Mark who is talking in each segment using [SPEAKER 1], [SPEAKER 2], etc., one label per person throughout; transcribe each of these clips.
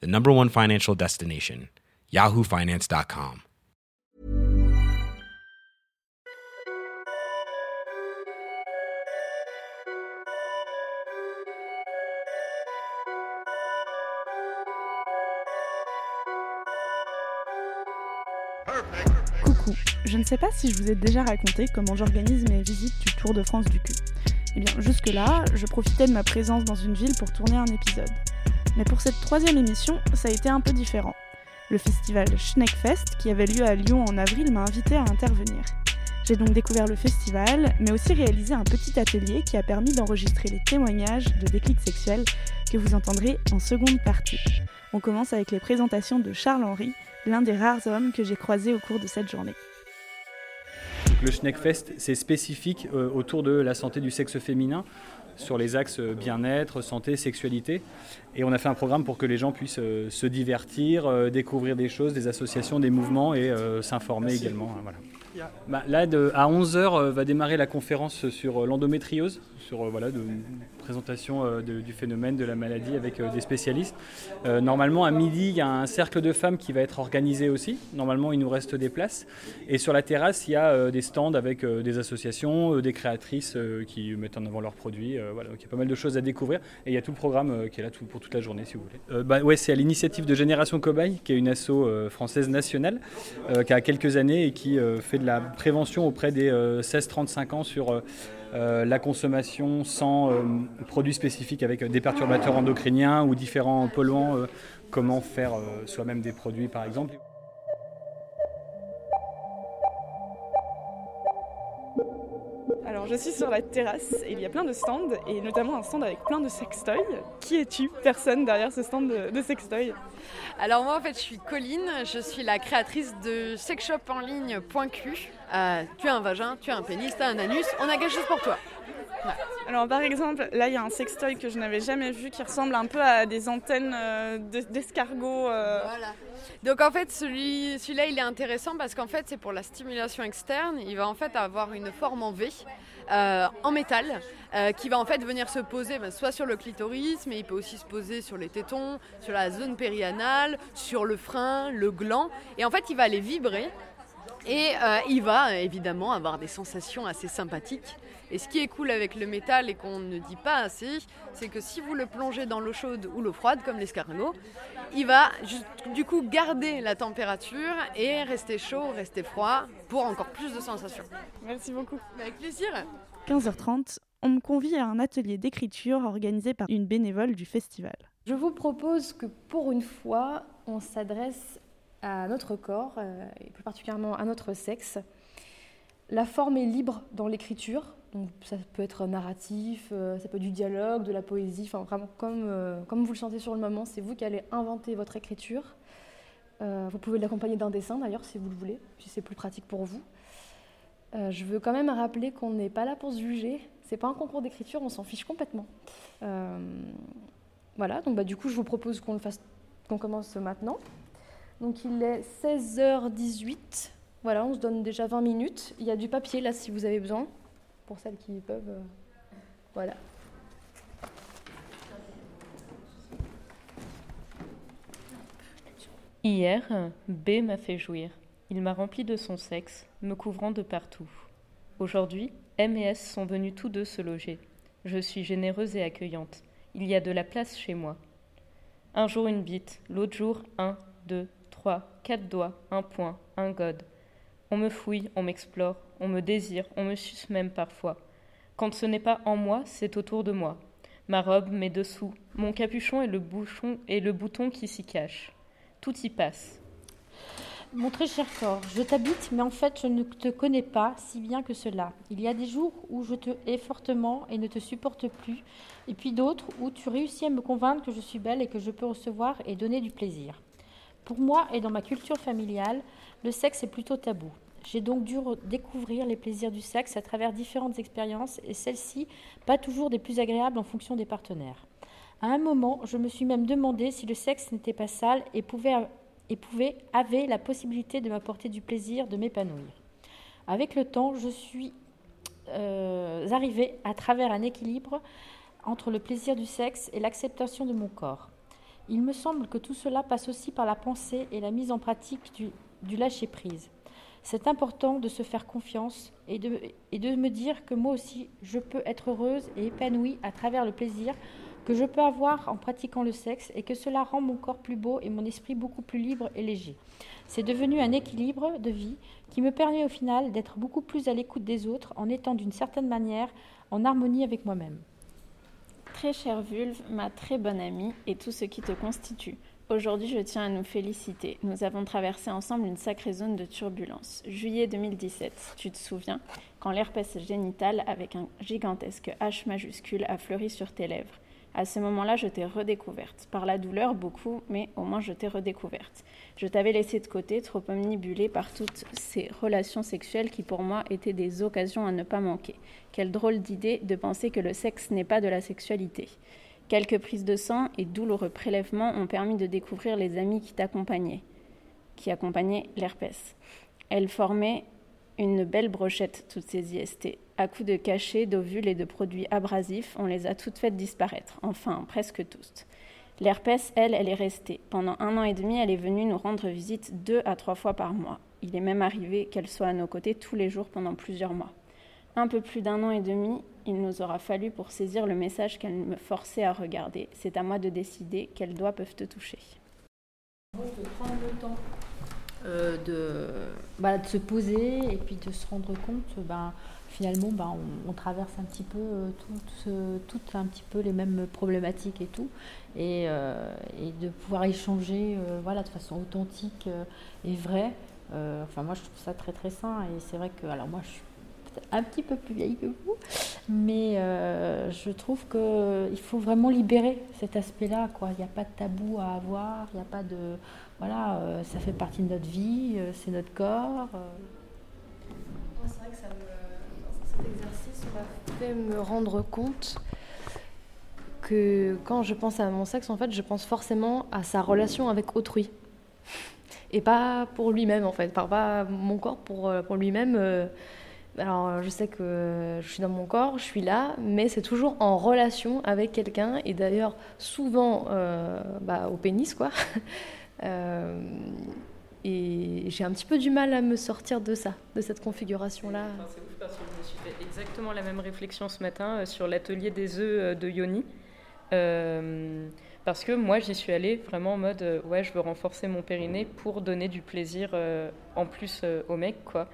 [SPEAKER 1] the number one financial destination, yahoofinance.com.
[SPEAKER 2] Coucou, je ne sais pas si je vous ai déjà raconté comment j'organise mes visites du Tour de France du cul. Eh bien, jusque-là, je profitais de ma présence dans une ville pour tourner un épisode. Mais pour cette troisième émission, ça a été un peu différent. Le festival Schneckfest, qui avait lieu à Lyon en avril, m'a invité à intervenir. J'ai donc découvert le festival, mais aussi réalisé un petit atelier qui a permis d'enregistrer les témoignages de déclic sexuel que vous entendrez en seconde partie. On commence avec les présentations de Charles-Henri, l'un des rares hommes que j'ai croisés au cours de cette journée.
[SPEAKER 3] Le Schneckfest, c'est spécifique euh, autour de la santé du sexe féminin, sur les axes euh, bien-être, santé, sexualité. Et on a fait un programme pour que les gens puissent euh, se divertir, découvrir des choses, des associations, des mouvements et s'informer également. Hein, voilà. Bah, là, à 11h, va démarrer la conférence sur l'endométriose, sur voilà, de, présentation euh, du phénomène de la maladie avec euh, des spécialistes. Euh, normalement, à midi, il y a un cercle de femmes qui va être organisé aussi. Normalement, il nous reste des places. Et sur la terrasse, il y a des stands avec des associations, des créatrices qui mettent en avant leurs produits. voilà, donc il y a pas mal de choses à découvrir. Et il y a tout le programme qui est là pour toute la journée, si vous voulez. bah, ouais, c'est à l'initiative de Génération Cobaye, qui est une asso française nationale, qui a quelques années et qui fait de la prévention auprès des 16-35 ans sur euh, la consommation sans euh, produits spécifiques avec des perturbateurs endocriniens ou différents polluants, euh, comment faire soi-même des produits par exemple.
[SPEAKER 2] Je suis sur la terrasse et il y a plein de stands et notamment un stand avec plein de sextoys. Qui es-tu? Personne derrière ce stand de, de sextoys.
[SPEAKER 4] Alors moi en fait je suis Colline, je suis la créatrice de sexshop en ligne euh, tu as un vagin, tu as un pénis, tu as un anus, on a quelque chose pour toi.
[SPEAKER 2] Alors par exemple, là il y a un sextoy que je n'avais jamais vu qui ressemble un peu à des antennes euh, d'escargot. Euh.
[SPEAKER 4] Voilà. Donc en fait celui, celui-là il est intéressant parce qu'en fait c'est pour la stimulation externe. Il va en fait avoir une forme en V. en métal qui va en fait venir se poser ben, soit sur le clitoris mais il peut aussi se poser sur les tétons, sur la zone périanale, sur le frein, le gland et en fait il va aller vibrer et euh, il va évidemment avoir des sensations assez sympathiques. Et ce qui est cool avec le métal et qu'on ne dit pas assez, c'est que si vous le plongez dans l'eau chaude ou l'eau froide, comme l'escargot, il va du coup garder la température et rester chaud, rester froid pour encore plus de sensations.
[SPEAKER 2] Merci beaucoup.
[SPEAKER 4] Avec plaisir.
[SPEAKER 2] 15h30, on me convie à un atelier d'écriture organisé par une bénévole du festival.
[SPEAKER 5] Je vous propose que pour une fois, on s'adresse à notre corps, euh, et plus particulièrement à notre sexe. La forme est libre dans l'écriture, donc ça peut être narratif, euh, ça peut être du dialogue, de la poésie, enfin vraiment comme, euh, comme vous le sentez sur le moment, c'est vous qui allez inventer votre écriture. vous pouvez l'accompagner d'un dessin d'ailleurs si vous le voulez, si c'est plus pratique pour vous. je veux quand même rappeler qu'on n'est pas là pour se juger, c'est pas un concours d'écriture, on s'en fiche complètement. voilà, donc bah, du coup je vous propose qu'on le fasse, qu'on commence maintenant. Donc il est 16h18. Voilà, on se donne déjà 20 minutes. Il y a du papier là si vous avez besoin, pour celles qui peuvent. Euh, voilà.
[SPEAKER 6] Hier, B m'a fait jouir. Il m'a rempli de son sexe, me couvrant de partout. Aujourd'hui, M et S sont venus tous deux se loger. Je suis généreuse et accueillante. Il y a de la place chez moi. Un jour une bite, l'autre jour un, deux, quatre doigts, un point, un god. On me fouille, on m'explore, on me désire, on me suce même parfois. Quand ce n'est pas en moi, c'est autour de moi. Ma robe, mes dessous, mon capuchon et le bouchon et le bouton qui s'y cache. Tout y passe.
[SPEAKER 7] Mon très cher corps, je t'habite, mais en fait, je ne te connais pas si bien que cela. Il y a des jours où je te hais fortement et ne te supporte plus, et puis d'autres où tu réussis à me convaincre que je suis belle et que je peux recevoir et donner du plaisir. Pour moi et dans ma culture familiale, le sexe est plutôt tabou. J'ai donc dû découvrir les plaisirs du sexe à travers différentes expériences et celles-ci pas toujours des plus agréables en fonction des partenaires. À un moment, je me suis même demandé si le sexe n'était pas sale et pouvait, et pouvait avait la possibilité de m'apporter du plaisir, de m'épanouir. Avec le temps, je suis euh, arrivée à travers un équilibre entre le plaisir du sexe et l'acceptation de mon corps. Il me semble que tout cela passe aussi par la pensée et la mise en pratique du, lâcher-prise. C'est important de se faire confiance et de me dire que moi aussi, je peux être heureuse et épanouie à travers le plaisir que je peux avoir en pratiquant le sexe et que cela rend mon corps plus beau et mon esprit beaucoup plus libre et léger. C'est devenu un équilibre de vie qui me permet au final d'être beaucoup plus à l'écoute des autres en étant d'une certaine manière en harmonie avec moi-même.
[SPEAKER 8] Très chère Vulve, ma très bonne amie et tout ce qui te constitue. Aujourd'hui, je tiens à nous féliciter. Nous avons traversé ensemble une sacrée zone de turbulence. Juillet 2017, tu te souviens, quand l'herpès génital avec un gigantesque H majuscule a fleuri sur tes lèvres. À ce moment-là, je t'ai redécouverte. Par la douleur, beaucoup, mais au moins je t'ai redécouverte. Je t'avais laissé de côté, trop omnibulée par toutes ces relations sexuelles qui pour moi étaient des occasions à ne pas manquer. Quelle drôle d'idée de penser que le sexe n'est pas de la sexualité. Quelques prises de sang et douloureux prélèvements ont permis de découvrir les amis qui t'accompagnaient, qui accompagnaient l'herpès. Elles formaient une belle brochette, toutes ces IST. À coups de cachets, d'ovules et de produits abrasifs, on les a toutes faites disparaître. Enfin, presque tous. L'herpès, elle, elle est restée. Pendant un an et demi, elle est venue nous rendre visite deux à trois fois par mois. Il est même arrivé qu'elle soit à nos côtés tous les jours pendant plusieurs mois. Un peu plus d'un an et demi, il nous aura fallu pour saisir le message qu'elle me forçait à regarder. C'est à moi de décider quels doigts peuvent te toucher.
[SPEAKER 5] De prendre le temps euh, de, bah, de, se poser et puis de se rendre compte, ben, finalement, ben, on, traverse un petit peu euh, toutes, un petit peu les mêmes problématiques et tout, et, euh, de pouvoir échanger, euh, voilà, de façon authentique et vraie. enfin, moi, je trouve ça très très sain, et c'est vrai que, alors moi, je suis un petit peu plus vieille que vous, mais je trouve qu'il faut vraiment libérer cet aspect-là. Il n'y a pas de tabou à avoir, il n'y a pas de... Voilà, ça fait partie de notre vie, c'est notre corps.
[SPEAKER 9] C'est vrai que ça me, cet exercice m'a fait me rendre compte que quand je pense à mon sexe, en fait, je pense forcément à sa relation avec autrui. Et pas pour lui-même, en fait. Pas mon corps pour, pour lui-même alors, je sais que je suis dans mon corps, je suis là, mais c'est toujours en relation avec quelqu'un, et d'ailleurs, souvent euh, bah, au pénis, quoi. euh, et j'ai un petit peu du mal à me sortir de ça, de cette configuration-là.
[SPEAKER 6] Enfin, je me suis fait exactement la même réflexion ce matin euh, sur l'atelier des œufs euh, de Yoni. Euh, parce que moi, j'y suis allée vraiment en mode, euh, ouais, je veux renforcer mon périnée pour donner du plaisir en plus au mec, quoi.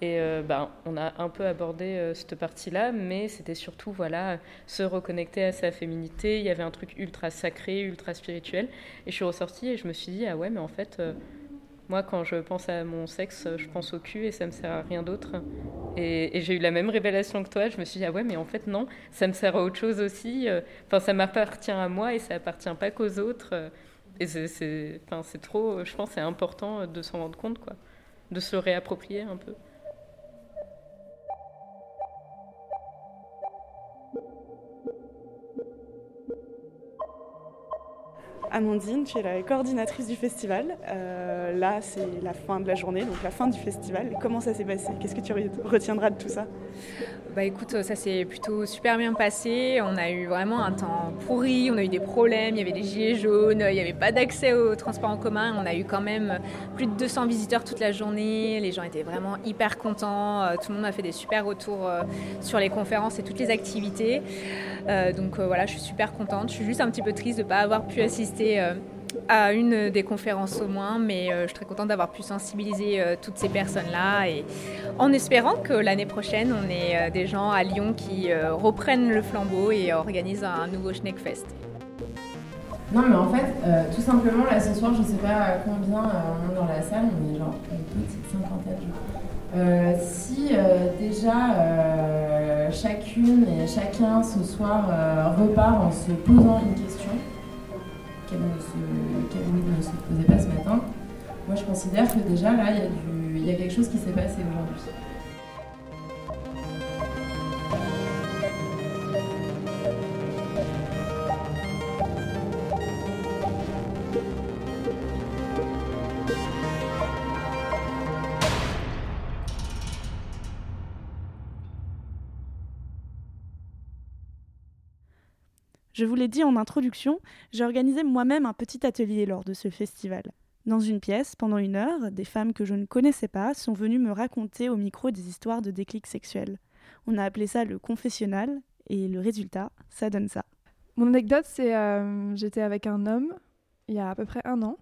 [SPEAKER 6] Et euh, ben, on a un peu abordé euh, cette partie-là, mais c'était surtout voilà, se reconnecter à sa féminité. Il y avait un truc ultra sacré, ultra spirituel. Et je suis ressortie et je me suis dit, ah ouais, mais en fait, euh, moi, quand je pense à mon sexe, je pense au cul et ça me sert à rien d'autre. Et, j'ai eu la même révélation que toi. Je me suis dit, ah ouais, mais en fait, non, ça me sert à autre chose aussi. Enfin, ça m'appartient à moi et ça appartient pas qu'aux autres. Et c'est enfin, trop, je pense, c'est important de s'en rendre compte, quoi. De se réapproprier un peu.
[SPEAKER 2] Amandine, tu es la coordinatrice du festival. Euh, là, c'est la fin de la journée, donc la fin du festival. Comment ça s'est passé? Qu'est-ce que tu retiendras de tout ça?
[SPEAKER 10] Bah écoute, ça s'est plutôt super bien passé. On a eu vraiment un temps pourri, on a eu des problèmes, il y avait des gilets jaunes, il n'y avait pas d'accès au transport en commun. On a eu quand même plus de 200 visiteurs toute la journée. Les gens étaient vraiment hyper contents. Euh, tout le monde a fait des super retours euh, sur les conférences et toutes les activités. donc voilà, je suis super contente. Je suis juste un petit peu triste de ne pas avoir pu assister à une des conférences au moins, mais euh, je suis très contente d'avoir pu sensibiliser euh, toutes ces personnes-là et en espérant que l'année prochaine, on ait euh, des gens à Lyon qui reprennent le flambeau et organisent un nouveau Schneckfest.
[SPEAKER 11] Non, mais en fait, tout simplement, là ce soir, je sais pas combien on est dans la salle, on est genre une petite cinquantaine. si déjà chacune et chacun ce soir repart en se posant une question, qu'elle ne, se, qu ne se posait pas ce matin, moi je considère que déjà là, il y, il y a quelque chose qui s'est passé aujourd'hui.
[SPEAKER 2] Je vous l'ai dit en introduction, j'ai organisé moi-même un petit atelier lors de ce festival. Dans une pièce, pendant une heure, des femmes que je ne connaissais pas sont venues me raconter au micro des histoires de déclic sexuel. On a appelé ça le confessionnal, et le résultat, ça donne ça.
[SPEAKER 12] Mon anecdote, c'est euh, j'étais avec un homme il y a à peu près un an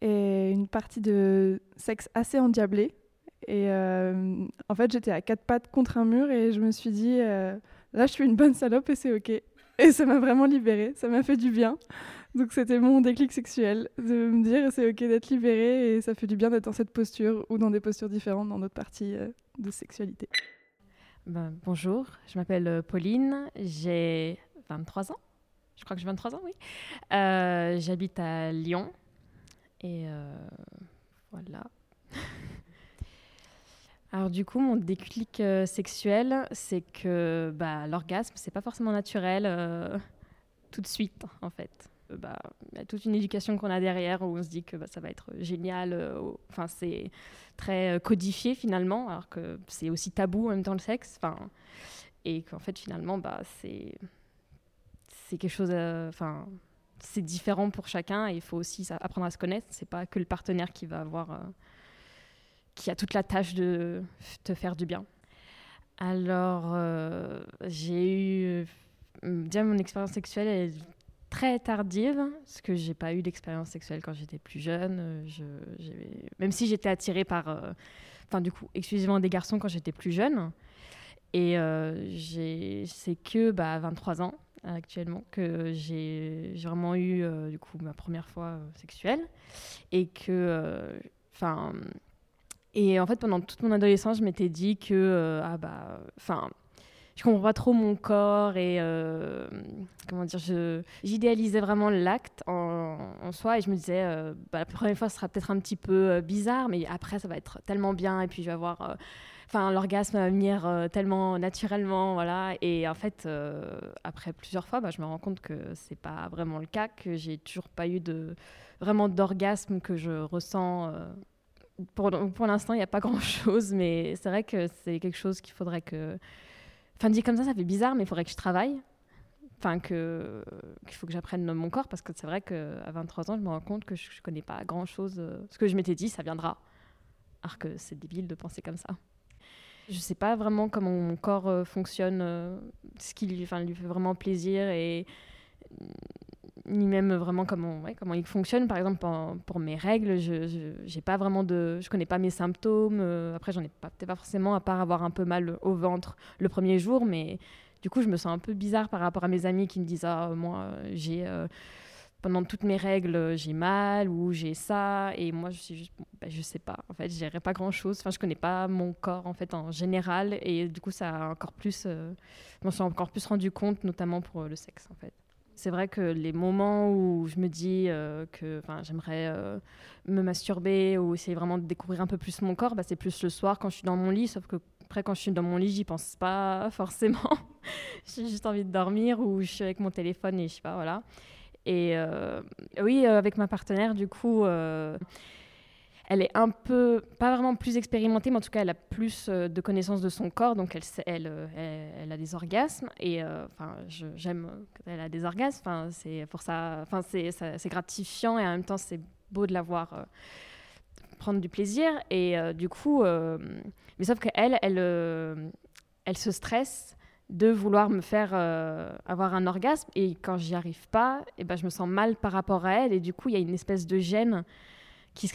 [SPEAKER 12] et une partie de sexe assez endiablée. Et euh, en fait, j'étais à quatre pattes contre un mur et je me suis dit, euh, là, je suis une bonne salope et c'est ok. Et ça m'a vraiment libérée, ça m'a fait du bien. Donc c'était mon déclic sexuel, de me dire c'est ok d'être libérée et ça fait du bien d'être dans cette posture ou dans des postures différentes dans d'autres parties euh, de sexualité.
[SPEAKER 13] Ben, bonjour, je m'appelle euh, Pauline, j'ai 23 ans. Je crois que j'ai 23 ans, oui. Euh, J'habite à Lyon. Et voilà. Alors du coup, mon déclic euh, sexuel, c'est que bah, l'orgasme, c'est pas forcément naturel euh, tout de suite, en fait. Bah, Il y a toute une éducation qu'on a derrière où on se dit que bah, ça va être génial. euh, Enfin, c'est très codifié finalement, alors que c'est aussi tabou en même temps le sexe. Enfin, et qu'en fait finalement, bah, c'est c'est quelque chose. Enfin, c'est différent pour chacun il faut aussi apprendre à se connaître. C'est pas que le partenaire qui va avoir, qui a toute la tâche de te faire du bien. Alors, euh, j'ai eu. euh, Déjà, mon expérience sexuelle est très tardive, parce que j'ai pas eu d'expérience sexuelle quand j'étais plus jeune. Euh, même si j'étais attirée par. euh, Enfin, du coup, exclusivement des garçons quand j'étais plus jeune. Et c'est que bah, à 23 ans actuellement que j'ai vraiment eu du coup ma première fois sexuelle et que enfin et en fait pendant toute mon adolescence je m'étais dit que euh, ah bah enfin je comprends pas trop mon corps et euh, comment dire j'idéalisais vraiment l'acte en, soi et je me disais euh, bah, la première fois ce sera peut-être un petit peu euh, bizarre mais après ça va être tellement bien et puis je vais avoir enfin l'orgasme va venir tellement naturellement voilà. Et en fait après plusieurs fois bah, je me rends compte que c'est pas vraiment le cas que j'ai toujours pas eu de vraiment d'orgasme que je ressens pour, l'instant il n'y a pas grand chose mais c'est vrai que c'est quelque chose qu'il faudrait que enfin dit comme ça ça fait bizarre mais il faudrait que je travaille. Enfin qu'il faut que j'apprenne mon corps parce que c'est vrai que à 23 ans je me rends compte que je, je connais pas grand chose ce que je m'étais dit ça viendra. Alors que c'est débile de penser comme ça. Je sais pas vraiment comment mon corps euh, fonctionne, euh, ce qui lui, lui fait vraiment plaisir et ni même vraiment comment, comment il fonctionne. Par exemple, pour mes règles, je, j'ai pas vraiment de, je connais pas mes symptômes. euh, après, j'en ai pas, peut-être pas forcément à part avoir un peu mal au ventre le premier jour, mais du coup, je me sens un peu bizarre par rapport à mes amis qui me disent ah moi j'ai euh, pendant toutes mes règles, j'ai mal ou j'ai ça. Et moi, je suis bah, je sais pas. En fait, je dirais pas grand chose. Enfin, je connais pas mon corps en fait en général. Et du coup, ça a encore plus, euh, je m'en suis encore plus rendu compte, notamment pour le sexe en fait. C'est vrai que les moments où je me dis euh, que j'aimerais euh, me masturber ou essayer vraiment de découvrir un peu plus mon corps, bah, c'est plus le soir quand je suis dans mon lit. Sauf que après, quand je suis dans mon lit, j'y pense pas forcément. J'ai juste envie de dormir ou je suis avec mon téléphone et je sais pas, voilà. Et euh, oui, euh, avec ma partenaire, du coup, elle est un peu, pas vraiment plus expérimentée, mais en tout cas, elle a plus euh, de connaissances de son corps, donc elle, euh, a des orgasmes. Et euh, enfin, j'aime quand elle a des orgasmes. Enfin, c'est pour ça, enfin, c'est gratifiant et en même temps, c'est beau de la voir prendre du plaisir. Et du coup, mais sauf qu'elle, elle, se stresse de vouloir me faire avoir un orgasme et quand j'y arrive pas et ben je me sens mal par rapport à elle et du coup il y a une espèce de gêne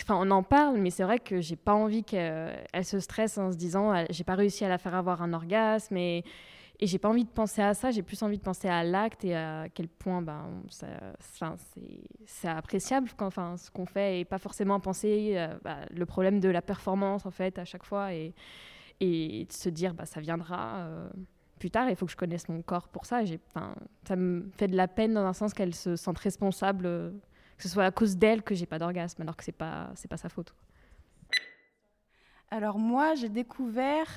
[SPEAKER 13] on en parle mais c'est vrai que j'ai pas envie qu'elle elle se stresse en se disant j'ai pas réussi à la faire avoir un orgasme et et j'ai pas envie de penser à ça j'ai plus envie de penser à l'acte et à quel point ben ça, c'est appréciable enfin ce qu'on fait et pas forcément penser euh, bah, le problème de la performance en fait à chaque fois et de se dire bah ça viendra euh, plus tard, il faut que je connaisse mon corps pour ça. J'ai, ça me fait de la peine dans un sens qu'elle se sente responsable euh, que ce soit à cause d'elle que j'ai pas d'orgasme, alors que c'est pas, c'est pas sa faute.
[SPEAKER 14] Alors moi, j'ai découvert,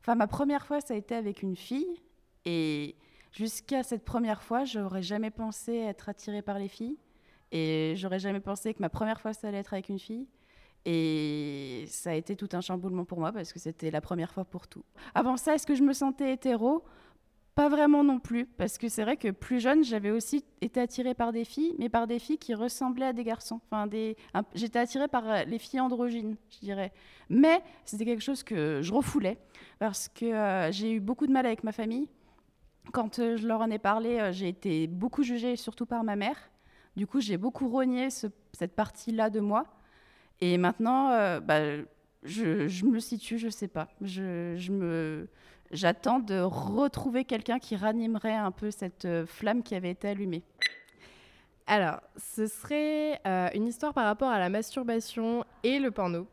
[SPEAKER 14] enfin ma première fois, ça a été avec une fille, et jusqu'à cette première fois, j'aurais jamais pensé être attirée par les filles, et j'aurais jamais pensé que ma première fois, ça allait être avec une fille. Et ça a été tout un chamboulement pour moi parce que c'était la première fois pour tout. Avant ça, est-ce que je me sentais hétéro? Pas vraiment non plus, parce que c'est vrai que plus jeune, j'avais aussi été attirée par des filles, mais par des filles qui ressemblaient à des garçons. Enfin. J'étais attirée par euh, les filles androgynes, je dirais. Mais c'était quelque chose que je refoulais, parce que euh, j'ai eu beaucoup de mal avec ma famille. Quand euh, je leur en ai parlé, j'ai été beaucoup jugée, surtout par ma mère. Du coup, j'ai beaucoup rogné cette partie-là de moi. Et maintenant, bah, je, me situe, je sais pas. Je, me, j'attends de retrouver quelqu'un qui ranimerait un peu cette euh, flamme qui avait été allumée.
[SPEAKER 15] Alors, ce serait euh, une histoire par rapport à la masturbation et le porno,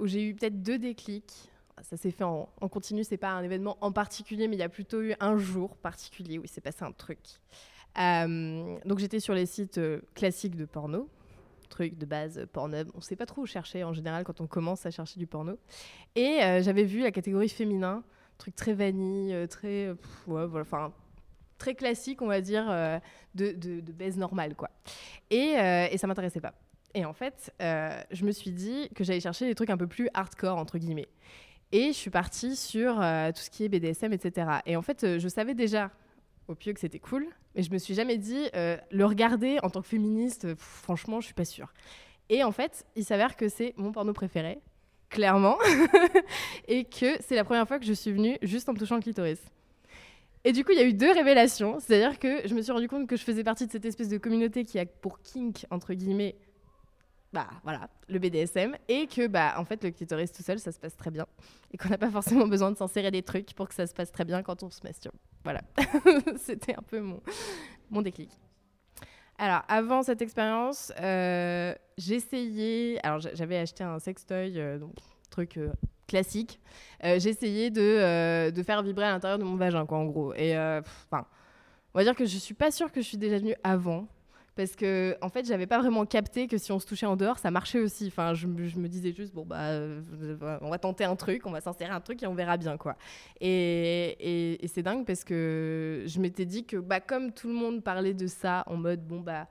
[SPEAKER 15] où j'ai eu peut-être deux déclics. Ça s'est fait en, en continu, c'est pas un événement en particulier, mais il y a plutôt eu un jour particulier où il s'est passé un truc. donc j'étais sur les sites classiques de porno, truc de base Pornhub. On sait pas trop où chercher en général quand on commence à chercher du porno. Et euh, j'avais vu la catégorie féminin, truc très vanille, euh, très, ouais, voilà, enfin très classique, on va dire, euh, de, de, normale, quoi. Et, et ça m'intéressait pas. Et en fait, je me suis dit que j'allais chercher des trucs un peu plus hardcore, entre guillemets. Et je suis partie sur tout ce qui est BDSM, etc. Et en fait, je savais déjà au pieu que c'était cool, mais je me suis jamais dit euh, le regarder en tant que féministe, franchement, je suis pas sûre. Et en fait, il s'avère que c'est mon porno préféré, clairement, et que c'est la première fois que je suis venue juste en me touchant le clitoris. Et du coup, il y a eu deux révélations, c'est-à-dire que je me suis rendu compte que je faisais partie de cette espèce de communauté qui a pour kink entre guillemets bah voilà, le BDSM et que bah en fait le clitoris tout seul ça se passe très bien et qu'on n'a pas forcément besoin de s'insérer des trucs pour que ça se passe très bien quand on se masturbe. Voilà, c'était un peu mon, mon déclic. Alors avant cette expérience, euh, j'essayais, alors j'avais acheté un sextoy, euh, donc truc euh, classique. j'essayais de, de, faire vibrer à l'intérieur de mon vagin quoi en gros. Et enfin, on va dire que je suis pas sûre que je suis déjà venue avant parce que en fait j'avais pas vraiment capté que si on se touchait en dehors ça marchait aussi. Enfin je, me disais juste bon bah euh, on va tenter un truc on va s'insérer un truc et on verra bien quoi. Et, c'est dingue parce que je m'étais dit que bah comme tout le monde parlait de ça en mode bon bah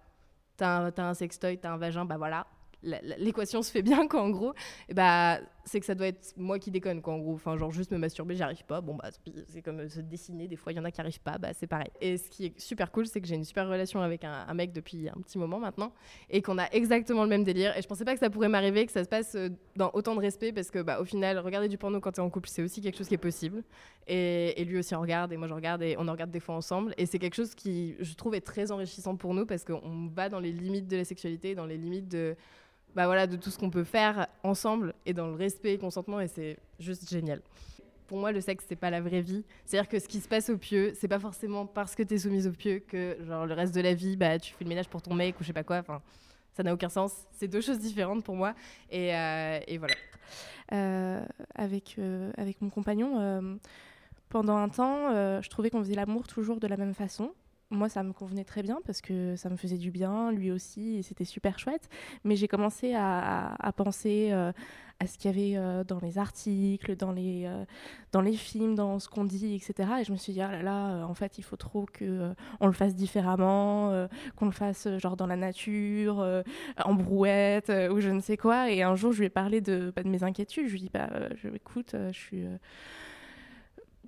[SPEAKER 15] t'as un, as un sextoy t'as un vagin bah voilà l'équation se fait bien quoi en gros et bah c'est que ça doit être moi qui déconne quoi en gros. Enfin genre juste me masturber j'y arrive pas. Bon bah c'est comme euh, se dessiner des fois il y en a qui arrivent pas bah c'est pareil. Et ce qui est super cool c'est que j'ai une super relation avec un, mec depuis un petit moment maintenant et qu'on a exactement le même délire. Et je pensais pas que ça pourrait m'arriver que ça se passe euh, dans autant de respect parce que bah au final regarder du porno quand t'es en couple c'est aussi quelque chose qui est possible. Et, et lui aussi en regarde et moi je regarde et on en regarde des fois ensemble. Et c'est quelque chose qui je trouve est très enrichissant pour nous parce qu'on va dans les limites de la sexualité dans les limites de bah voilà, de tout ce qu'on peut faire ensemble et dans le respect et consentement et c'est juste génial. Pour moi, le sexe, c'est pas la vraie vie. C'est-à-dire que ce qui se passe au pieu, c'est pas forcément parce que tu es soumise au pieu que genre le reste de la vie, bah tu fais le ménage pour ton mec ou je sais pas quoi. Enfin, ça n'a aucun sens. C'est deux choses différentes pour moi. Et, euh, et voilà.
[SPEAKER 16] Euh, avec, euh, avec mon compagnon, pendant un temps, je trouvais qu'on faisait l'amour toujours de la même façon moi, ça me convenait très bien parce que ça me faisait du bien, lui aussi, et c'était super chouette. Mais j'ai commencé à, penser euh, à ce qu'il y avait euh, dans les articles, dans les, euh, dans les films, dans ce qu'on dit, etc. Et je me suis dit, ah là là, en fait, il faut trop qu'on on le fasse différemment, qu'on le fasse genre dans la nature, en brouette, ou je ne sais quoi. Et un jour, je lui ai parlé de, bah, de mes inquiétudes. Je lui ai dit, bah, écoute, je suis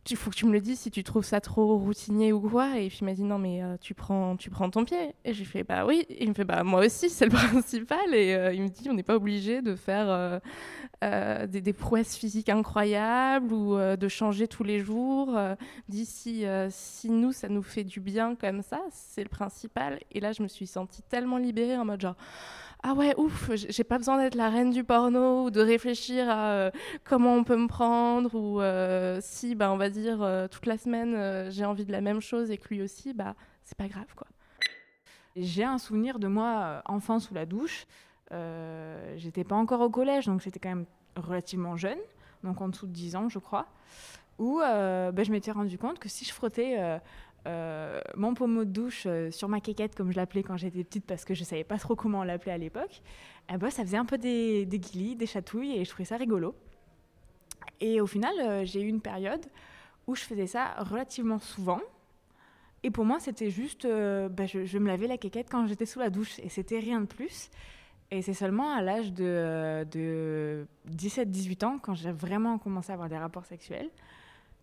[SPEAKER 16] il faut que tu me le dises si tu trouves ça trop routinier ou quoi. Et puis il m'a dit non mais euh, tu prends tu prends ton pied. Et j'ai fait bah oui. Et il me fait bah moi aussi c'est le principal. Et euh, il me dit on n'est pas obligé de faire euh, des, des, prouesses physiques incroyables ou de changer tous les jours. D'ici si nous ça nous fait du bien comme ça c'est le principal. Et là je me suis sentie tellement libérée en mode genre ah ouais, ouf, j'ai pas besoin d'être la reine du porno ou de réfléchir à euh, comment on peut me prendre ou euh, si, bah, on va dire, euh, toute la semaine j'ai envie de la même chose et que lui aussi, bah, c'est pas grave quoi.
[SPEAKER 17] J'ai un souvenir de moi enfant sous la douche. j'étais pas encore au collège, donc j'étais quand même relativement jeune, donc en dessous de 10 ans, je crois, où bah, je m'étais rendu compte que si je frottais euh, mon pommeau de douche euh, sur ma quéquette, comme je l'appelais quand j'étais petite, parce que je savais pas trop comment l'appeler à l'époque, eh ben, ça faisait un peu des, des des chatouilles, et je trouvais ça rigolo. Et au final, euh, j'ai eu une période où je faisais ça relativement souvent. Et pour moi, c'était juste, bah, je, me lavais la quéquette quand j'étais sous la douche, et c'était rien de plus. Et c'est seulement à l'âge de 17-18 ans, quand j'ai vraiment commencé à avoir des rapports sexuels,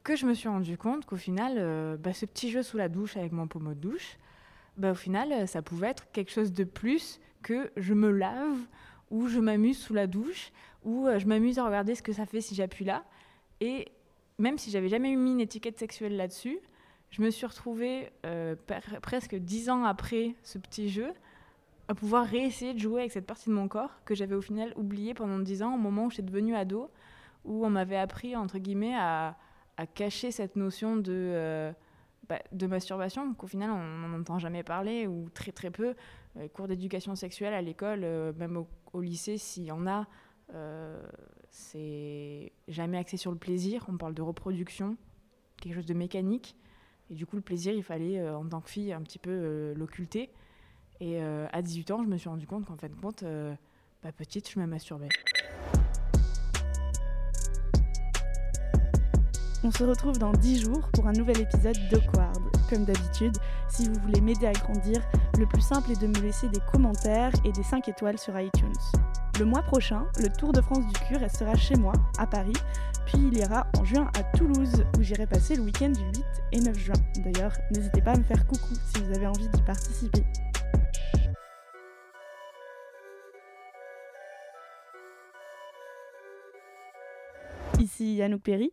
[SPEAKER 17] que je me suis rendu compte qu'au final, euh, bah, ce petit jeu sous la douche avec mon pommeau de douche, bah, au final, euh, ça pouvait être quelque chose de plus que je me lave ou je m'amuse sous la douche ou euh, je m'amuse à regarder ce que ça fait si j'appuie là. Et même si j'avais jamais mis une étiquette sexuelle là-dessus, je me suis retrouvée presque dix ans après ce petit jeu à pouvoir réessayer de jouer avec cette partie de mon corps que j'avais au final oubliée pendant dix ans au moment où j'étais devenue ado, où on m'avait appris, entre guillemets, à, à cacher cette notion de, euh, bah, de masturbation, qu'au final on n'en entend jamais parler, ou très très peu. Les cours d'éducation sexuelle à l'école, euh, même au, lycée, s'il y en a, euh, c'est jamais axé sur le plaisir. On parle de reproduction, quelque chose de mécanique. Et du coup, le plaisir, il fallait, euh, en tant que fille, un petit peu euh, l'occulter. Et euh, à 18 ans, je me suis rendu compte qu'en fin de compte, euh, bah, petite, je me masturbais.
[SPEAKER 2] On se retrouve dans 10 jours pour un nouvel épisode d'Awkward. Comme d'habitude, si vous voulez m'aider à grandir, le plus simple est de me laisser des commentaires et des 5 étoiles sur iTunes. Le mois prochain, le Tour de France du cul restera chez moi, à Paris, puis il ira en juin à Toulouse, où j'irai passer le week-end du 8 et 9 juin. D'ailleurs, n'hésitez pas à me faire coucou si vous avez envie d'y participer. Ici Anouk Perry,